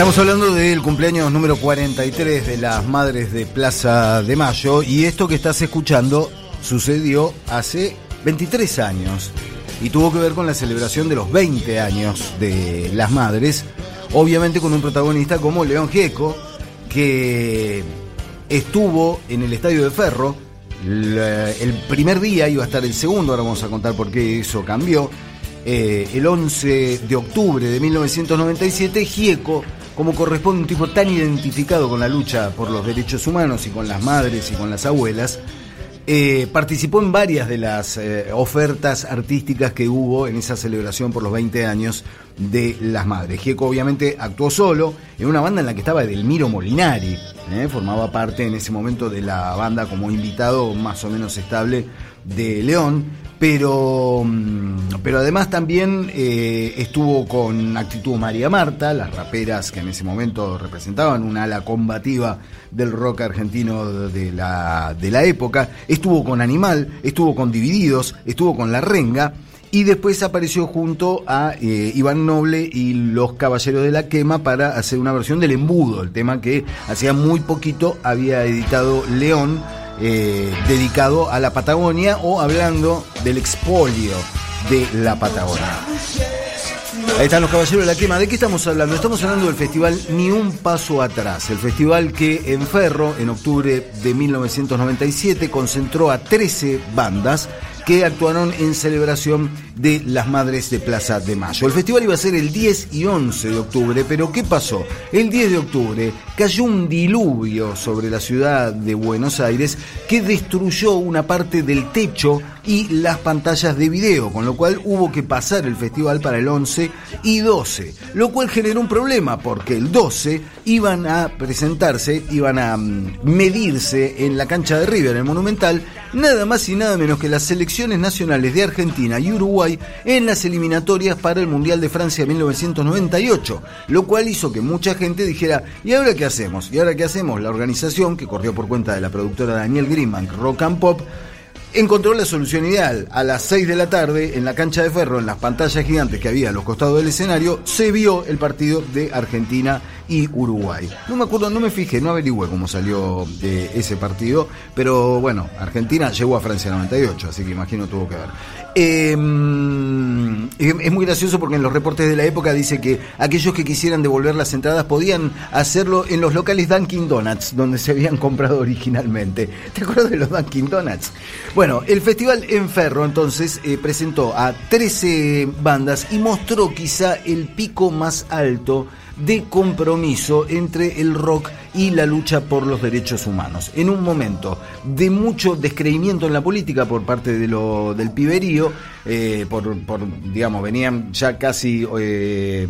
Estamos hablando del cumpleaños número 43 de las Madres de Plaza de Mayo y esto que estás escuchando sucedió hace 23 años y tuvo que ver con la celebración de los 20 años de las Madres, obviamente con un protagonista como León Gieco, que estuvo en el Estadio de Ferro, el primer día iba a estar el segundo, ahora vamos a contar por qué eso cambió, eh, el 11 de octubre de 1997, Gieco como corresponde un tipo tan identificado con la lucha por los derechos humanos y con las madres y con las abuelas, eh, participó en varias de las eh, ofertas artísticas que hubo en esa celebración por los 20 años de las madres. Gieco obviamente actuó solo en una banda en la que estaba Edelmiro Molinari, eh, formaba parte en ese momento de la banda como invitado más o menos estable de León, pero, mm, pero además también eh, estuvo con Actitud María Marta, las raperas que en ese momento representaban una ala combativa del rock argentino de la, de la época, estuvo con Animal, estuvo con Divididos, estuvo con La Renga, y después apareció junto a eh, Iván Noble y los Caballeros de la Quema para hacer una versión del embudo, el tema que hacía muy poquito había editado León eh, dedicado a la Patagonia o hablando del expolio de la Patagonia. Ahí están los caballeros de la quema. ¿De qué estamos hablando? Estamos hablando del festival Ni un paso atrás. El festival que en Ferro, en octubre de 1997, concentró a 13 bandas que actuaron en celebración de las Madres de Plaza de Mayo. El festival iba a ser el 10 y 11 de octubre, pero ¿qué pasó? El 10 de octubre cayó un diluvio sobre la ciudad de Buenos Aires que destruyó una parte del techo y las pantallas de video, con lo cual hubo que pasar el festival para el 11 y 12, lo cual generó un problema porque el 12 iban a presentarse, iban a mm, medirse en la cancha de River, en el Monumental, nada más y nada menos que las selecciones nacionales de Argentina y Uruguay en las eliminatorias para el Mundial de Francia 1998, lo cual hizo que mucha gente dijera, ¿y ahora qué hacemos? ¿Y ahora qué hacemos? La organización, que corrió por cuenta de la productora Daniel Greenbank, Rock and Pop, encontró la solución ideal. A las 6 de la tarde, en la cancha de ferro, en las pantallas gigantes que había a los costados del escenario, se vio el partido de Argentina y Uruguay. No me acuerdo, no me fijé, no averigüé cómo salió de ese partido, pero bueno, Argentina llegó a Francia 98, así que imagino tuvo que ver. Em, es muy gracioso porque en los reportes de la época dice que aquellos que quisieran devolver las entradas podían hacerlo en los locales Dunkin' Donuts, donde se habían comprado originalmente. ¿Te acuerdas de los Dunkin' Donuts? Bueno, el festival en Ferro entonces eh, presentó a 13 bandas y mostró quizá el pico más alto de compromiso entre el rock y la lucha por los derechos humanos. En un momento de mucho descreimiento en la política por parte de lo, del piberío, eh, por, digamos, venían ya casi eh,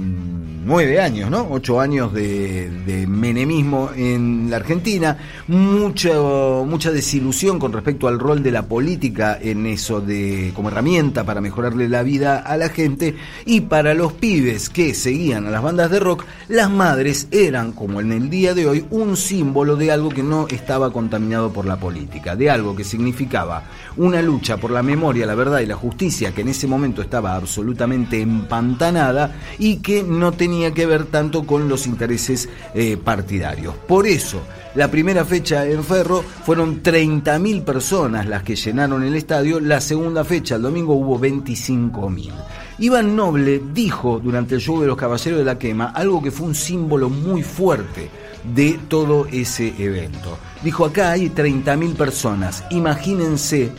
nueve años, ¿no? Ocho años de, menemismo en la Argentina, mucha, desilusión con respecto al rol de la política en eso de como herramienta para mejorarle la vida a la gente y para los pibes que seguían a las bandas de rock, las madres eran, como en el día de hoy, un símbolo de algo que no estaba contaminado por la política, de algo que significaba una lucha por la memoria, la verdad y la justicia que en ese momento estaba absolutamente empantanada y que no tenía que ver tanto con los intereses eh, partidarios. Por eso, la primera fecha en Ferro fueron 30.000 personas las que llenaron el estadio, la segunda fecha, el domingo, hubo 25.000. Iván Noble dijo durante el show de los Caballeros de la Quema algo que fue un símbolo muy fuerte de todo ese evento. Dijo, acá hay 30.000 personas, imagínense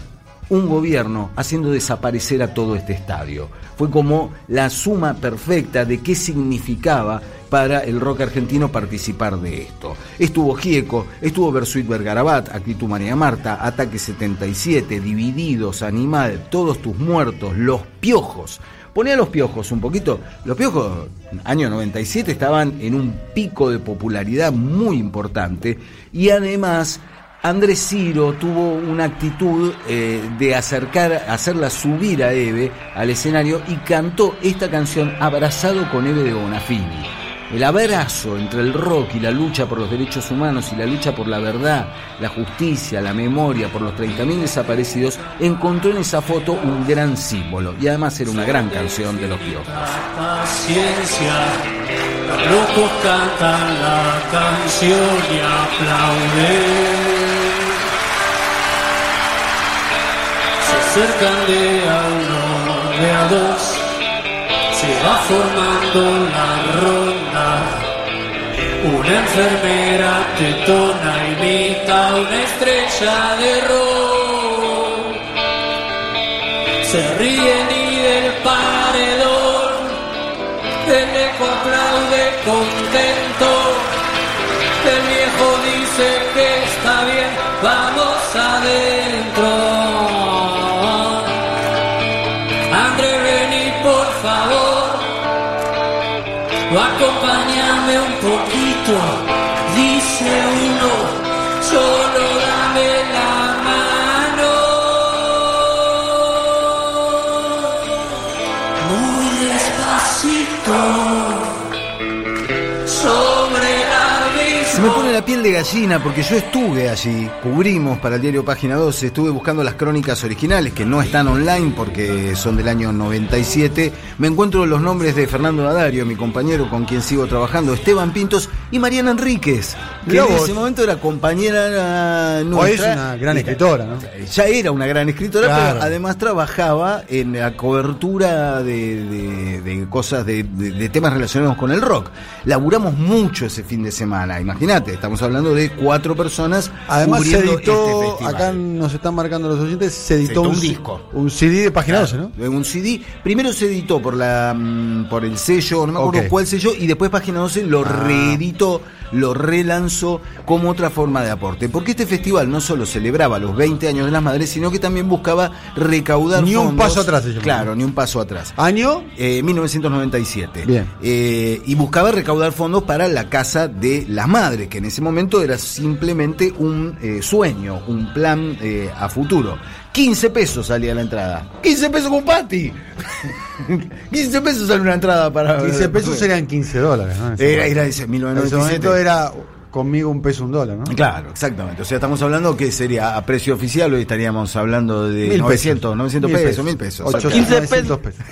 un gobierno haciendo desaparecer a todo este estadio. Fue como la suma perfecta de qué significaba para el rock argentino participar de esto. Estuvo Gieco, estuvo Bersuit Bergarabat, Actitud María Marta, Ataque 77, Divididos, Animal, Todos tus muertos, Los Piojos. Ponía los piojos un poquito. Los piojos, año 97, estaban en un pico de popularidad muy importante y además Andrés Ciro tuvo una actitud eh, de acercar, hacerla subir a Eve al escenario y cantó esta canción abrazado con Eve de Bonafini el abrazo entre el rock y la lucha por los derechos humanos y la lucha por la verdad, la justicia, la memoria, por los 30.000 desaparecidos, encontró en esa foto un gran símbolo y además era una gran canción de los piojos. Los locos cantan la canción y aplauden. Se acercan de a uno, de a dos, se va formando la ronda. Una enfermera tetona imita una estrella de rock. Se ríen y del paredón el eco aplaude contento. Acompáñame un poquito, de gallina porque yo estuve allí, cubrimos para el diario Página 12, estuve buscando las crónicas originales que no están online porque son del año 97. Me encuentro los nombres de Fernando Nadario, mi compañero con quien sigo trabajando, Esteban Pintos y Mariana Enríquez, que en ese momento era compañera Hoy es nuestra. una gran escritora, ¿no? Ya era una gran escritora, Claro. pero además trabajaba en la cobertura de, de- de cosas, de, de- de temas relacionados con el rock. Laburamos mucho ese fin de semana, imagínate, estamos hablando de cuatro personas Además se editó, este acá nos están marcando los oyentes, se editó, editó un disco. Un CD de página 12, ¿no? Un CD. Primero se editó por la mm, por el sello, no me acuerdo cuál sello, y después Página 12 lo Ah. reeditó, lo relanzó como otra forma de aporte. Porque este festival no solo celebraba los 20 años de las madres, sino que también buscaba recaudar Ni un paso atrás se llama. Claro, ni un paso atrás. Año, Eh, 1997. Bien. Eh, y buscaba recaudar fondos para la Casa de las Madres, que en ese momento era simplemente un eh, sueño, un plan eh, a futuro. 15 pesos salía la entrada. 15 pesos con Pati. 15 pesos sale una entrada para... 15 pesos serían 15 dólares, ¿no? Era, era ese, En ese 1997. momento era conmigo un peso, un dólar, ¿no? Claro, exactamente. O sea, estamos hablando que sería a precio oficial, hoy estaríamos hablando de Mil 900, 900 Mil pesos, 1000 pesos. 800, 15 900 pesos.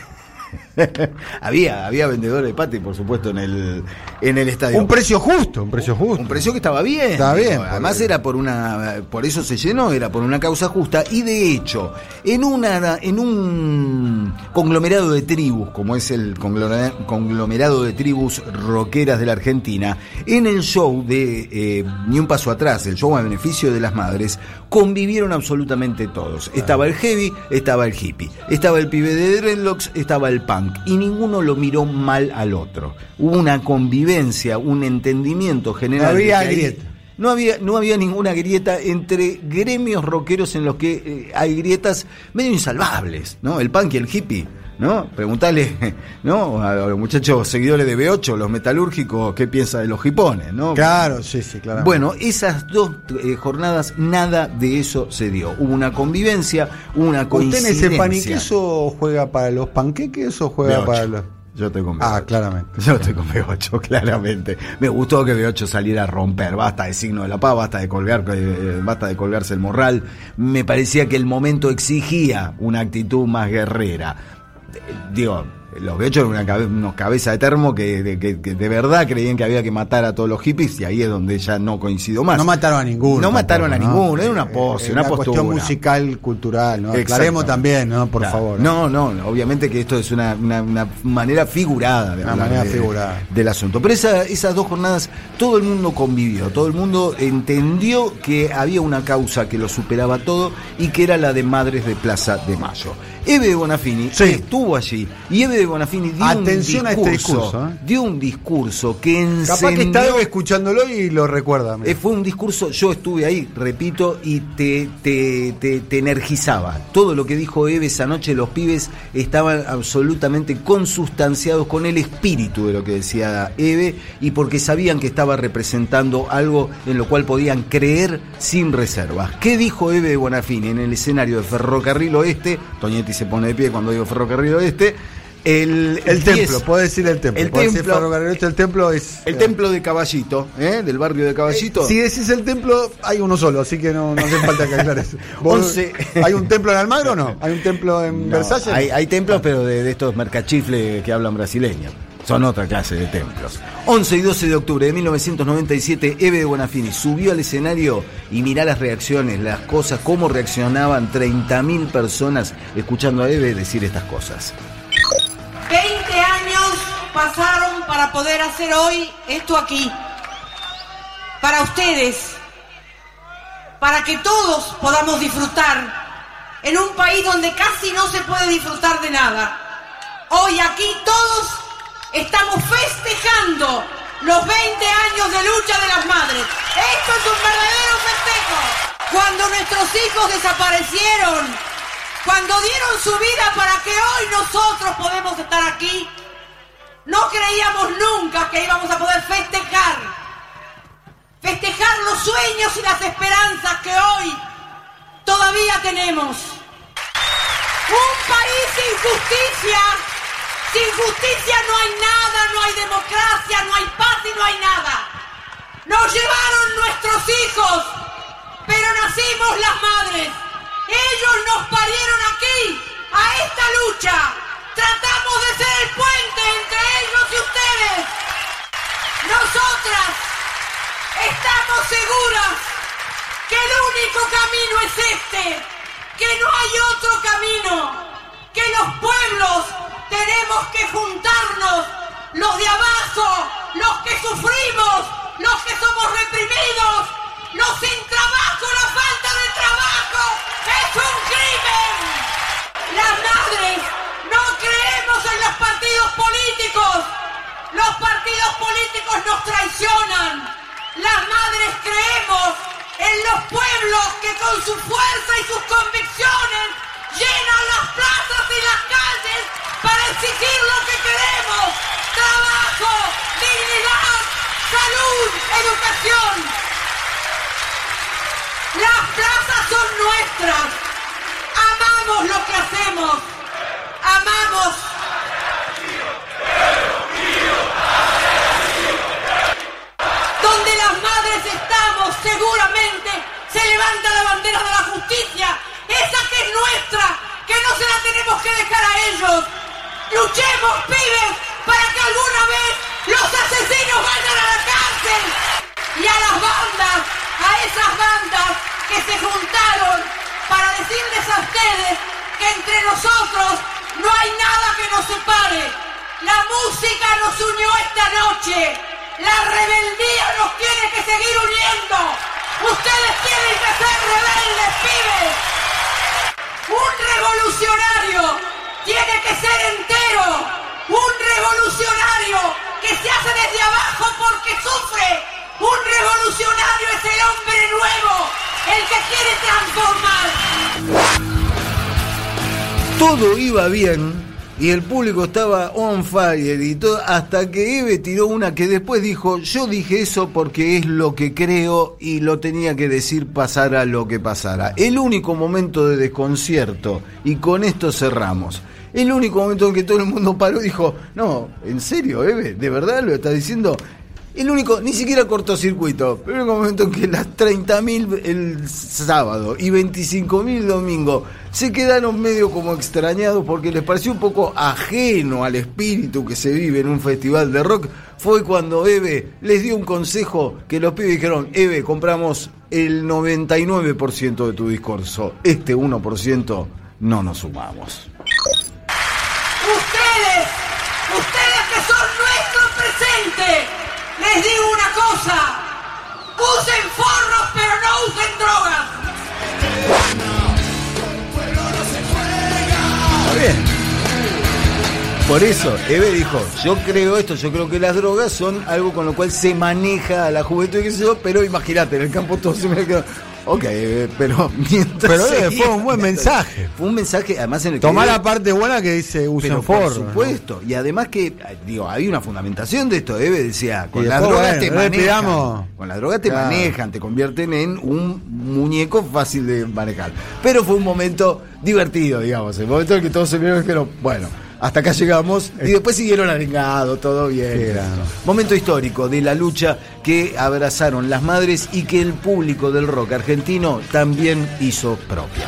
había, había vendedores de Pati, por supuesto, en el, en el estadio. Un precio justo, un precio justo. Un precio que estaba bien. Estaba bien, Además era por una, por eso se llenó, era por una causa justa y de hecho en una, en un conglomerado de tribus como es el conglomera- conglomerado de tribus rockeras de la Argentina, en el show de eh, ni un paso atrás, el show a beneficio de las madres, convivieron absolutamente todos. Estaba el heavy, estaba el hippie, estaba el pibe de dreadlocks, estaba el punk y ninguno lo miró mal al otro. Hubo una convivencia, un entendimiento general. Había grieta. no había, no había ninguna grieta entre gremios rockeros en los que eh, hay grietas medio insalvables, ¿no? El punk y el hippie, ¿no? Preguntale, ¿no? A los muchachos seguidores de B8, los metalúrgicos, qué piensa de los hipones, ¿no? Claro, sí, sí, claro. Bueno, esas dos eh, jornadas, nada de eso se dio. Hubo una convivencia, una ¿usted en coincidencia. ese pan y queso juega para los panqueques o juega B8. para los.? Yo estoy con B8. Ah, claramente. Yo estoy con B8, claramente. Me gustó que B8 saliera a romper. Basta de signo de la paz, basta de colgar, eh, basta de colgarse el morral. Me parecía que el momento exigía una actitud más guerrera. Eh, Digo, los B8 eran una cabe- unos cabezas de termo que, de- que- que de verdad creían que había que matar a todos los hippies y ahí es donde ya no coincido más. No mataron a ninguno. No mataron a ninguno, era una pose, Eh, una cuestión postura. musical, cultural, ¿no? Aclaremos también, ¿no? Por Claro. favor. No, no, obviamente que esto es una, una- una manera figurada de Una manera de- figurada. del asunto. Pero esa- esas dos jornadas todo el mundo convivió, todo el mundo entendió que había una causa que lo superaba todo y que era la de Madres de Plaza de Mayo. Eve de Bonafini Sí. estuvo allí y Eve de Bonafini dio Atención un a este discurso, discurso, ¿eh? dio un discurso que encendió Capaz que Eve escuchándolo y lo recuerda. mira. eh, fue un discurso, yo estuve ahí, repito, y te, te, te, te energizaba. Todo lo que dijo Eve esa noche, los pibes estaban absolutamente consustanciados con el espíritu de lo que decía Eve y porque sabían que estaba representando algo en lo cual podían creer sin reservas. ¿Qué dijo Eve de Bonafini en el escenario de Ferrocarril Oeste? Se pone de pie cuando digo Ferrocarril Oeste. El, el 10, templo, puede decir el templo. El templo. El templo es. El templo de Caballito, ¿eh? del barrio de Caballito. Si decís el templo, hay uno solo, así que no, no hace falta que aclares. ¿Hay un templo en Almagro o no? ¿Hay un templo en No, Versalles? Hay, hay templos, pero de, de estos mercachifles que hablan brasileño. Son otra clase de templos. 11 y 12 de octubre de 1997, Eve de Bonafini subió al escenario y mirá las reacciones, las cosas, cómo reaccionaban 30.000 personas escuchando a Eve decir estas cosas. 20 años pasaron para poder hacer hoy esto aquí. Para ustedes. Para que todos podamos disfrutar en un país donde casi no se puede disfrutar de nada. Hoy aquí todos estamos festejando los 20 años de lucha de las madres. Esto es un verdadero festejo. Cuando nuestros hijos desaparecieron, cuando dieron su vida para que hoy nosotros podemos estar aquí, no creíamos nunca que íbamos a poder festejar. Festejar los sueños y las esperanzas que hoy todavía tenemos. Un país sin justicia. Sin justicia no hay nada, no hay democracia, no hay paz y no hay nada. Nos llevaron nuestros hijos, pero nacimos las madres. Ellos nos parieron aquí, a esta lucha. Tratamos de ser el puente entre ellos y ustedes. Nosotras estamos seguras que el único camino es este, que no hay otro camino, que los pueblos tenemos que juntarnos, los de abajo, los que sufrimos, los que somos reprimidos, los sin trabajo, la falta de trabajo, es un crimen. Las madres no creemos en los partidos políticos, los partidos políticos nos traicionan, las madres creemos en los pueblos que con su fuerza y sus convicciones educación. Las plazas son nuestras. Amamos lo que hacemos. Amamos. Donde las madres estamos, seguramente se levanta la bandera de la justicia, esa que es nuestra, que no se la tenemos que dejar a ellos. Luchemos, pibes, para que alguna vez los asesinos vayan a la cárcel. Y a las bandas, a esas bandas que se juntaron para decirles a ustedes que entre nosotros no hay nada que nos separe. La música nos unió esta noche. La rebeldía nos tiene que seguir uniendo. Ustedes tienen que ser rebeldes, pibes. Un revolucionario tiene que ser entero. Un revolucionario que se hace desde abajo porque sufre. Un revolucionario es el hombre nuevo, el que quiere transformar. Todo iba bien y el público estaba on fire y todo, hasta que Eve tiró una que después dijo, yo dije eso porque es lo que creo y lo tenía que decir pasara lo que pasara. El único momento de desconcierto, y con esto cerramos, el único momento en que todo el mundo paró y dijo, no, ¿en serio, Eve? ¿De verdad lo está diciendo? El único, ni siquiera cortocircuito, pero el único momento en que las 30.000 el sábado y 25.000 el domingo se quedaron medio como extrañados porque les pareció un poco ajeno al espíritu que se vive en un festival de rock, fue cuando Eve les dio un consejo que los pibes dijeron, Eve, compramos el 99% de tu discurso, este 1% no nos sumamos. Les digo una cosa, usen forros pero no usen drogas. Está bien. Por eso, Eve dijo, yo creo esto, yo creo que las drogas son algo con lo cual se maneja a la juventud y qué sé yo, pero imagínate, en el campo todo se me quedó. Ok, Eve, pero mientras. Pero, Eve, seguía- fue un buen mensaje. Fue un mensaje, además en el que. Tomá la parte buena que dice usen por supuesto, y además que, digo, hay una fundamentación de esto, Eve decía, con las drogas bueno, te manejan, pidamos. con las drogas te Claro. manejan, te convierten en un muñeco fácil de manejar. Pero fue un momento divertido, digamos, el momento en el que todos se vieron y dijeron, bueno, hasta acá llegamos, y después siguieron arengado, todo bien. Momento histórico de la lucha que abrazaron las madres y que el público del rock argentino también hizo propia.